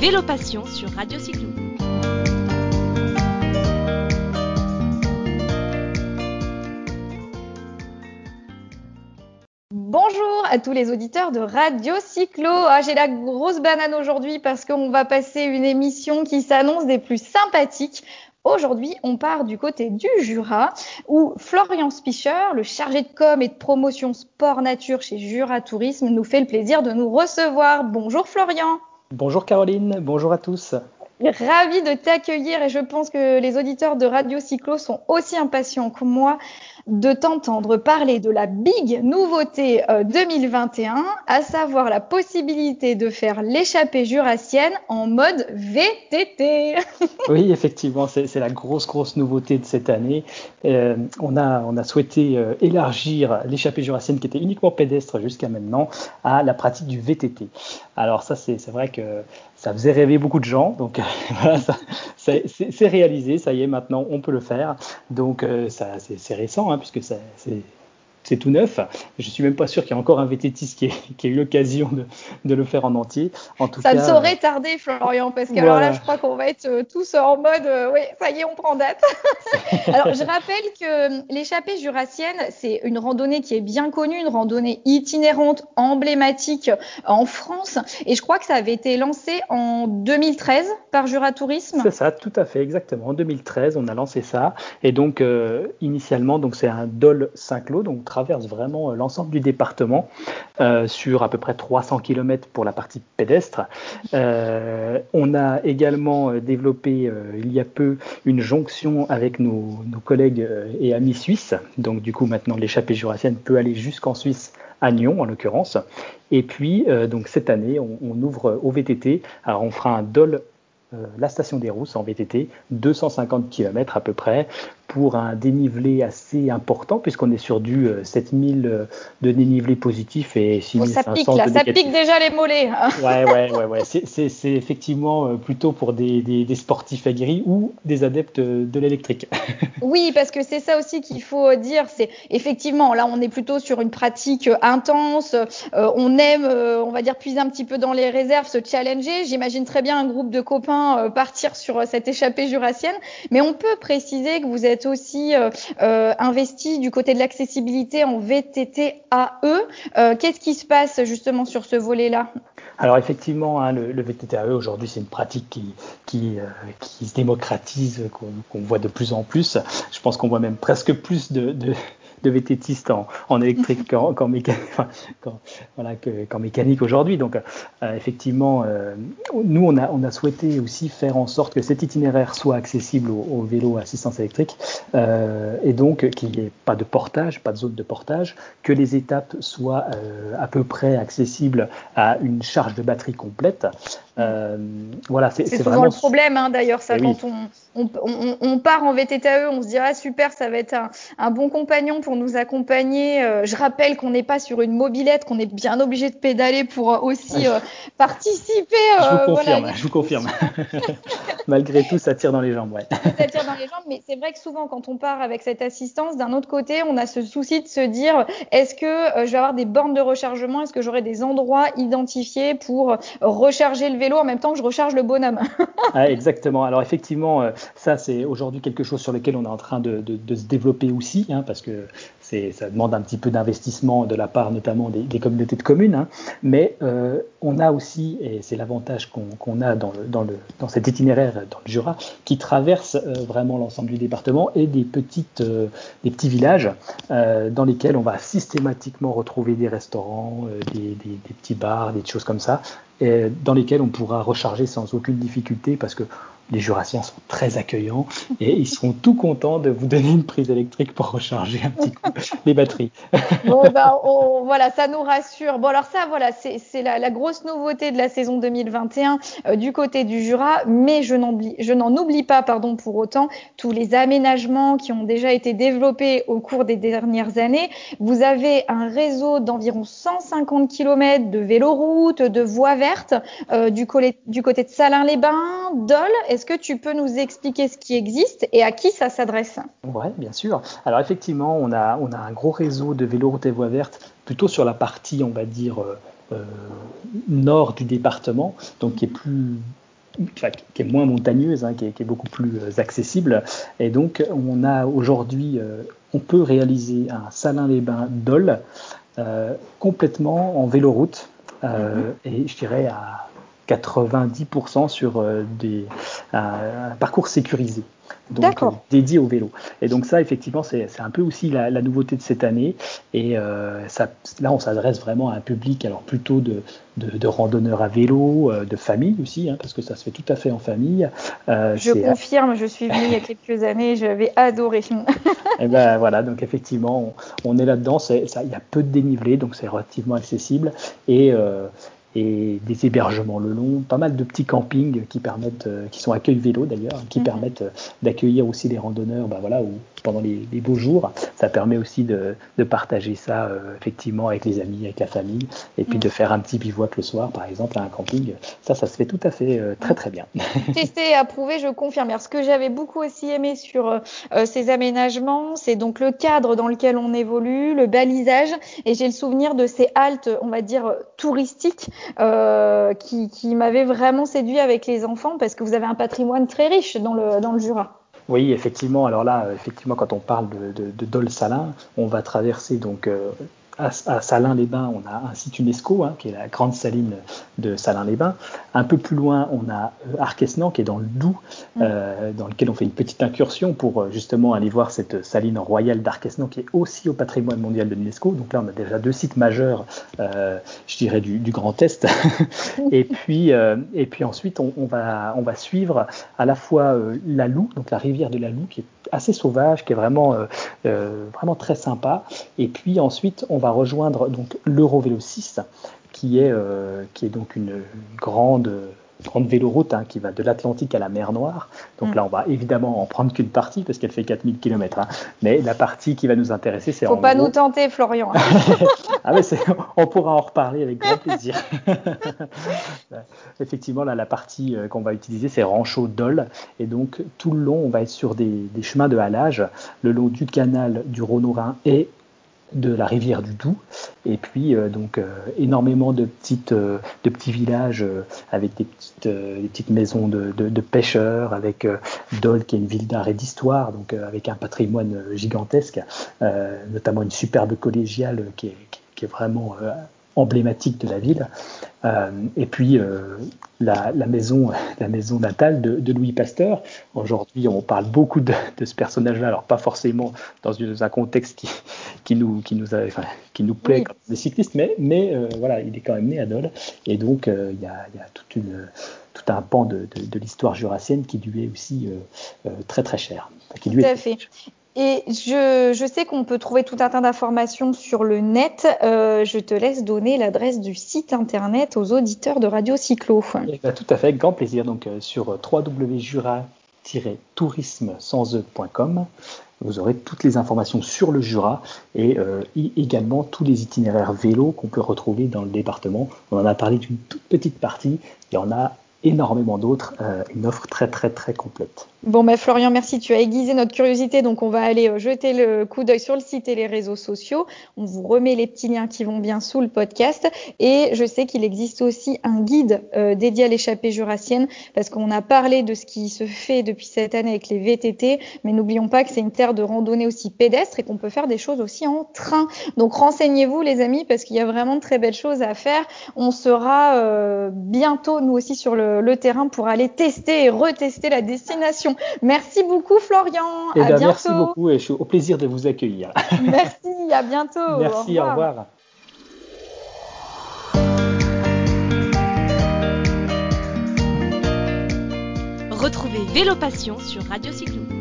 Vélo Passion sur Radio Cyclo. Bonjour à tous les auditeurs de Radio Cyclo. Ah, j'ai la grosse banane aujourd'hui parce qu'on va passer une émission qui s'annonce des plus sympathiques. Aujourd'hui, on part du côté du Jura où Florian Spicher, le chargé de com et de promotion sport nature chez Jura Tourisme, nous fait le plaisir de nous recevoir. Bonjour Florian. Bonjour Caroline, bonjour à tous. Ravi de t'accueillir et je pense que les auditeurs de Radio Cyclo sont aussi impatients que moi de t'entendre parler de la big nouveauté 2021, euh, à savoir la possibilité de faire l'échappée jurassienne en mode VTT. oui, effectivement, c'est la grosse, grosse nouveauté de cette année. Euh, on, a, on a souhaité euh, élargir l'échappée jurassienne qui était uniquement pédestre jusqu'à maintenant à la pratique du VTT. Alors ça, c'est vrai que ça faisait rêver beaucoup de gens. Donc voilà, c'est réalisé, ça y est, maintenant on peut le faire. Donc ça c'est récent, hein, puisque c'est c'est tout neuf. Je suis même pas sûr qu'il y ait encore un VTTiste qui ait, eu l'occasion de, le faire en entier. En tout ça ne saurait tarder, Florian, parce que alors là, je crois qu'on va être euh, tous en mode, euh, oui, ça y est, on prend date. alors, je rappelle que euh, l'échappée jurassienne, c'est une randonnée qui est bien connue, une randonnée itinérante, emblématique en France, et je crois que ça avait été lancé en 2013 par Jura Tourisme. C'est ça, tout à fait, exactement. En 2013, on a lancé ça, et donc initialement, donc c'est un Dol Saint-Claude, donc traverse vraiment euh, l'ensemble du département euh, sur à peu près 300 km pour la partie pédestre. Euh, on a également développé il y a peu une jonction avec nos, collègues et amis suisses. Donc du coup maintenant l'échappée jurassienne peut aller jusqu'en Suisse à Nyon en l'occurrence. Et puis, donc cette année, on, ouvre au VTT. Alors, on fera un DOL la station des Rousses en VTT, 250 km à peu près, pour un dénivelé assez important, puisqu'on est sur du 7000 euh, euh, de dénivelé positif et 6500 ça pique, là, Ça pique déjà les mollets. Hein. ouais, ouais, ouais, ouais. C'est effectivement plutôt pour des, des, sportifs aguerris ou des adeptes de l'électrique. oui, parce que c'est ça aussi qu'il faut dire. C'est effectivement, là, on est plutôt sur une pratique intense. on aime, on va dire, puiser un petit peu dans les réserves, se challenger. J'imagine très bien un groupe de copains euh, partir sur euh, cette échappée jurassienne, mais on peut préciser que vous êtes aussi euh, investi du côté de l'accessibilité en VTT AE. Qu'est-ce qui se passe justement sur ce volet-là? Alors effectivement, hein, le, VTTAE aujourd'hui c'est une pratique qui, se démocratise, qu'on voit de plus en plus. Je pense qu'on voit même presque plus de VTTistes en, en électrique qu'en mécanique, aujourd'hui. Donc, euh, effectivement, euh, nous, on a, souhaité aussi faire en sorte que cet itinéraire soit accessible aux, vélos à assistance électrique euh, et donc qu'il n'y ait pas de portage, pas de zone de portage, que les étapes soient à peu près accessibles à une charge de batterie complète. Voilà, c'est souvent le problème hein, d'ailleurs, ça, eh quand on, on, on, part en VTTAE, on se dit ah super, ça va être un, un bon compagnon pour nous accompagner. Euh, je rappelle qu'on n'est pas sur une mobilette, qu'on est bien obligé de pédaler pour euh, aussi euh, participer. je vous confirme, je vous confirme. Malgré tout, ça tire dans les jambes, ouais. ça tire dans les jambes, mais c'est vrai que souvent, quand on part avec cette assistance, d'un autre côté, on a ce souci de se dire, est-ce que je vais avoir des bornes de rechargement? Est-ce que j'aurai des endroits identifiés pour recharger le vélo en même temps que je recharge le bonhomme ah, Exactement. Alors effectivement, ça, c'est aujourd'hui quelque chose sur lequel on est en train de, se développer aussi, hein, parce que ça demande un petit peu d'investissement de la part notamment des, communautés de communes, hein. mais euh, on a aussi, et c'est l'avantage qu'on a dans, dans, cet itinéraire dans le Jura, qui traverse euh, vraiment l'ensemble du département et des, petites, euh, des petits villages dans lesquels on va systématiquement retrouver des restaurants, des, petits bars, des choses comme ça, dans lesquels on pourra recharger sans aucune difficulté parce que les Jurassiens sont très accueillants et ils seront tout contents de vous donner une prise électrique pour recharger un petit coup les batteries. bon, ben, voilà, ça nous rassure. Bon, alors ça, voilà, c'est la, la, grosse nouveauté de la saison 2021 euh, du côté du Jura, mais je n'en oublie pas, pardon, pour autant, tous les aménagements qui ont déjà été développés au cours des dernières années. Vous avez un réseau d'environ 150 km de véloroutes, de voies vertes euh, du, du, côté de Salins-les-Bains, Dole. Est-ce que tu peux nous expliquer ce qui existe et à qui ça s'adresse? Oui, bien sûr. Alors effectivement, on a, on a un gros réseau de véloroutes et voies vertes plutôt sur la partie, on va dire, euh, euh, nord du département, donc qui est plus qui est moins montagneuse, hein, qui, est, beaucoup plus accessible. Et donc, on a aujourd'hui, on peut réaliser un Salin-les-Bains Dol complètement en véloroute. Euh, et je dirais à 90% sur des, un parcours sécurisé donc euh, dédié au vélo. Et donc ça, effectivement, c'est un peu aussi la, nouveauté de cette année. Et euh, ça, là, on s'adresse vraiment à un public, alors plutôt de, de, randonneurs à vélo, euh, de famille aussi, hein, parce que ça se fait tout à fait en famille. je confirme, je suis venue il y a quelques années, j'avais adoré. et eh ben voilà, donc effectivement, on, on est là-dedans. Il y a peu de dénivelé, donc c'est relativement accessible. Et et des hébergements le long, pas mal de petits campings qui permettent, euh, qui sont accueil vélo d'ailleurs, qui mhm. permettent euh, d'accueillir aussi les randonneurs, bah voilà, ou pendant les, beaux jours. Ça permet aussi de, de partager ça euh, effectivement avec les amis, avec la famille, et puis mhm. de faire un petit bivouac le soir, par exemple, à un camping. Ça, ça se fait tout à fait très très bien. Testé approuvé, je confirme. Alors, ce que j'avais beaucoup aussi aimé sur ces aménagements, c'est donc le cadre dans lequel on évolue, le balisage, et j'ai le souvenir de ces haltes, on va dire touristiques euh, qui, m'avait vraiment séduit avec les enfants parce que vous avez un patrimoine très riche dans le, dans le Jura. Oui, effectivement. Alors là, effectivement, quand on parle de, de, de Dol Salin, on va traverser donc euh, à, Salins-les-Bains, on a un site UNESCO, hein, qui est la grande saline de Salins-les-Bains. Un peu plus loin, on a euh, Arquesnan, qui est dans le Doubs, mm. euh, dans lequel on fait une petite incursion pour euh, justement aller voir cette saline royale d'Arquesnan, qui est aussi au patrimoine mondial de l'UNESCO. Donc là, on a déjà deux sites majeurs, je dirais, du, Grand Est. et, puis, et puis ensuite, on, va, on va suivre à la fois la Loue, donc la rivière de la Loue, qui est assez sauvage, qui est vraiment, vraiment très sympa. Et puis ensuite, on va rejoindre donc l'Eurovélo 6, qui est, euh, qui est donc une, grande grande véloroute hein, qui va de l'Atlantique à la mer Noire. Donc mm. là, on va évidemment en prendre qu'une partie parce qu'elle fait 4000 km. Hein. Mais la partie qui va nous intéresser, c'est Faut pas nous tenter, Florian. ah mais on pourra en reparler avec grand plaisir. Effectivement, là, la partie euh, qu'on va utiliser, c'est Rancho Dol. Et donc, tout le long, on va être sur des, des chemins de halage le long du canal du Rhône-Rhin et de la rivière du Doubs. Et puis euh, donc euh, énormément de petites euh, de petits villages avec des petites des petites maisons de, de, pêcheurs avec Dole qui est une ville d'art et d'histoire donc avec un patrimoine gigantesque notamment une superbe collégiale qui est, qui est vraiment emblématique de la ville. Euh, et puis euh, la, maison, la maison natale de, Louis Pasteur. Aujourd'hui, on parle beaucoup de, ce personnage-là, alors pas forcément dans, un contexte qui, qui nous, qui nous, a, qui nous plaît comme des cyclistes, mais, mais euh, voilà, il est quand même né à Dole. Et donc, il y a, y, a, toute une tout un pan de, l'histoire jurassienne qui lui est aussi très très cher. Qui lui tout à fait. Et je, sais qu'on peut trouver tout un tas d'informations sur le net. Euh, je te laisse donner l'adresse du site internet aux auditeurs de Radio Cyclo. Eh ben, tout à fait, grand plaisir. Donc euh, sur www.jura-tourisme-sans-e.com, vous aurez toutes les informations sur le Jura et euh, également tous les itinéraires vélos qu'on peut retrouver dans le département. On en a parlé d'une toute petite partie. Il y en a énormément d'autres, euh, une offre très très très complète. Bon, bah, Florian, merci. Tu as aiguisé notre curiosité, donc on va aller euh, jeter le coup d'œil sur le site et les réseaux sociaux. On vous remet les petits liens qui vont bien sous le podcast. Et je sais qu'il existe aussi un guide euh, dédié à l'échappée jurassienne, parce qu'on a parlé de ce qui se fait depuis cette année avec les VTT, mais n'oublions pas que c'est une terre de randonnée aussi pédestre et qu'on peut faire des choses aussi en train. Donc renseignez-vous, les amis, parce qu'il y a vraiment de très belles choses à faire. On sera bientôt, nous aussi, sur le, le terrain pour aller tester et retester la destination. Merci beaucoup, Florian. Eh ben, merci beaucoup et je suis au plaisir de vous accueillir. merci, à bientôt. Merci, au revoir. Retrouvez Vélo Passion sur Radio Cyclo.